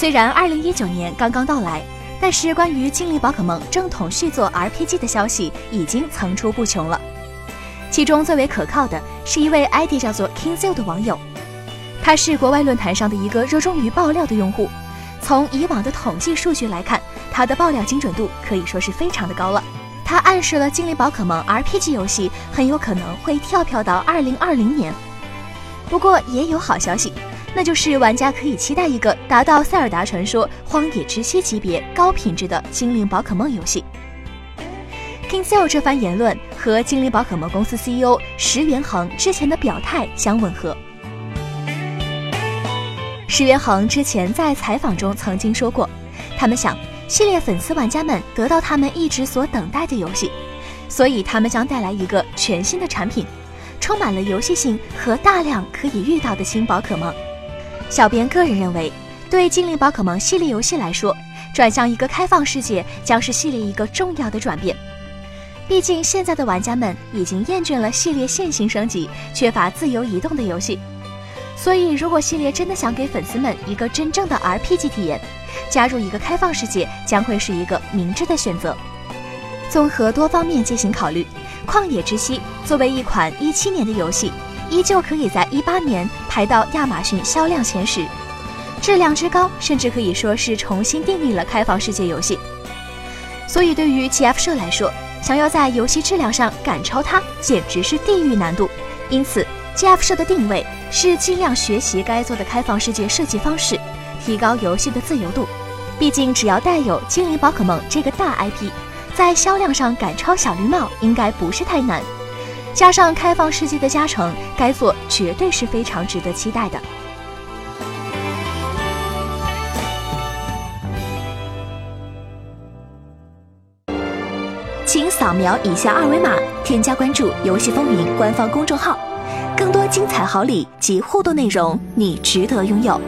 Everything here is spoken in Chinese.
虽然2019年刚刚到来，但是关于精灵宝可梦正统续作 RPG 的消息已经层出不穷了。其中最为可靠的是一位 ID 叫做 Kingzil 的网友，他是国外论坛上的一个热衷于爆料的用户。从以往的统计数据来看，他的爆料精准度可以说是非常的高了。他暗示了精灵宝可梦 RPG 游戏很有可能会跳票到2020年。不过也有好消息，那就是玩家可以期待一个达到《塞尔达传说：荒野之息》级别高品质的精灵宝可梦游戏。KingZill 这番言论和精灵宝可梦公司 CEO 石元恒之前的表态相吻合。石元恒之前在采访中曾经说过，他们想系列粉丝玩家们得到他们一直所等待的游戏，所以他们将带来一个全新的产品，充满了游戏性和大量可以遇到的新宝可梦。小编个人认为，对精灵宝可梦系列游戏来说，转向一个开放世界将是系列一个重要的转变。毕竟现在的玩家们已经厌倦了系列线性升级、缺乏自由移动的游戏。所以，如果系列真的想给粉丝们一个真正的 RPG 体验，加入一个开放世界将会是一个明智的选择。综合多方面进行考虑，《旷野之息》作为一款一七年的游戏，依旧可以在一八年排到亚马逊销量前十，质量之高，甚至可以说是重新定义了开放世界游戏。所以，对于 TF 社来说，想要在游戏质量上赶超它，简直是地狱难度。因此，GF 社的定位。是尽量学习该做的开放世界设计方式，提高游戏的自由度。毕竟，只要带有精灵宝可梦这个大 IP，在销量上赶超小绿帽应该不是太难。加上开放世界的加成，该作绝对是非常值得期待的。请扫描以下二维码，添加关注“游戏风云”官方公众号。更多精彩好礼及互动内容，你值得拥有。